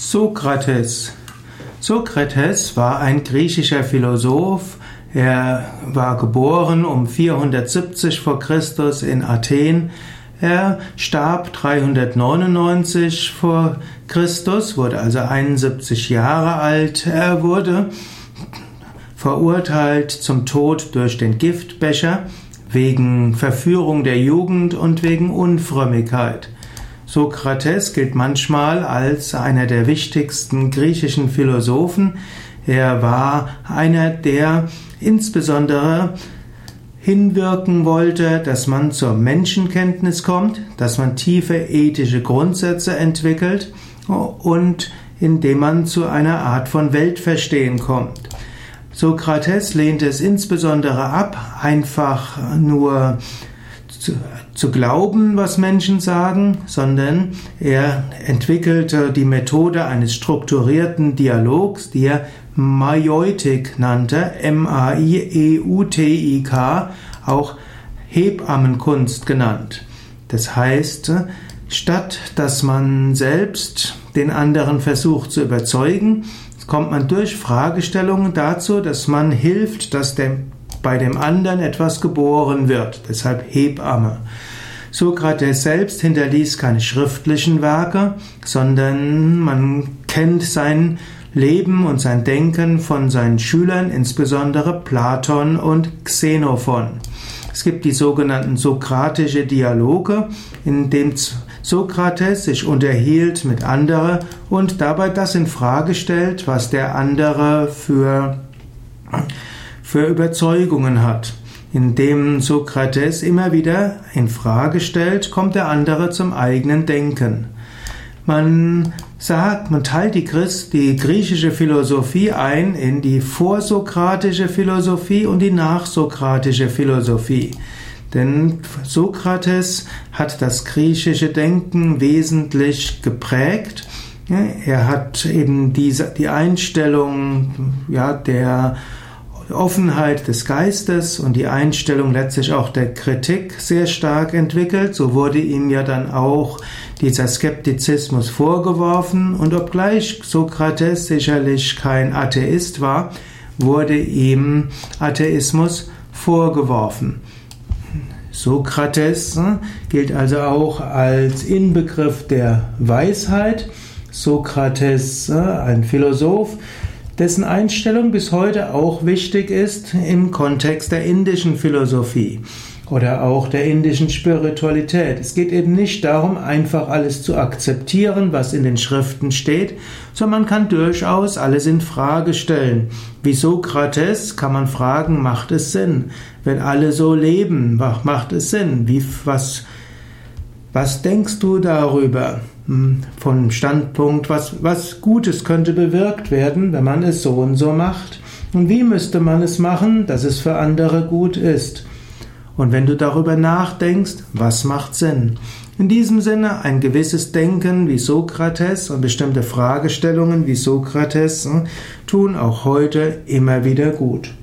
Sokrates. Sokrates war ein griechischer Philosoph. Er war geboren um 470 vor Christus in Athen. Er starb 399 vor Christus, wurde also 71 Jahre alt. Er wurde verurteilt zum Tod durch den Giftbecher wegen Verführung der Jugend und wegen Unfrömmigkeit. Sokrates gilt manchmal als einer der wichtigsten griechischen Philosophen. Er war einer, der insbesondere hinwirken wollte, dass man zur Menschenkenntnis kommt, dass man tiefe ethische Grundsätze entwickelt und indem man zu einer Art von Weltverstehen kommt. Sokrates lehnte es insbesondere ab, einfach nur zu, zu glauben, was Menschen sagen, sondern er entwickelte die Methode eines strukturierten Dialogs, die er Maiotik nannte, M-A-I-E-U-T-I-K, auch Hebammenkunst genannt. Das heißt, statt dass man selbst den anderen versucht zu überzeugen, kommt man durch Fragestellungen dazu, dass man hilft, dass dem bei dem anderen etwas geboren wird, deshalb Hebamme. Sokrates selbst hinterließ keine schriftlichen Werke, sondern man kennt sein Leben und sein Denken von seinen Schülern, insbesondere Platon und Xenophon. Es gibt die sogenannten sokratische Dialoge, in dem Sokrates sich unterhielt mit anderen und dabei das in Frage stellt, was der andere für für Überzeugungen hat. Indem Sokrates immer wieder in Frage stellt, kommt der andere zum eigenen Denken. Man sagt, man teilt die, Christ, die griechische Philosophie ein in die vorsokratische Philosophie und die nachsokratische Philosophie. Denn Sokrates hat das griechische Denken wesentlich geprägt. Er hat eben diese, die Einstellung ja, der Offenheit des Geistes und die Einstellung letztlich auch der Kritik sehr stark entwickelt. So wurde ihm ja dann auch dieser Skeptizismus vorgeworfen und obgleich Sokrates sicherlich kein Atheist war, wurde ihm Atheismus vorgeworfen. Sokrates hm, gilt also auch als Inbegriff der Weisheit. Sokrates, hm, ein Philosoph, dessen Einstellung bis heute auch wichtig ist im Kontext der indischen Philosophie oder auch der indischen Spiritualität. Es geht eben nicht darum, einfach alles zu akzeptieren, was in den Schriften steht, sondern man kann durchaus alles in Frage stellen. Wie Sokrates kann man fragen, macht es Sinn? Wenn alle so leben, macht es Sinn? Wie, was, was denkst du darüber? Hm, von Standpunkt, was, was Gutes könnte bewirkt werden, wenn man es so und so macht. Und wie müsste man es machen, dass es für andere gut ist? Und wenn du darüber nachdenkst, was macht Sinn? In diesem Sinne ein gewisses Denken wie Sokrates und bestimmte Fragestellungen wie Sokrates hm, tun auch heute immer wieder gut.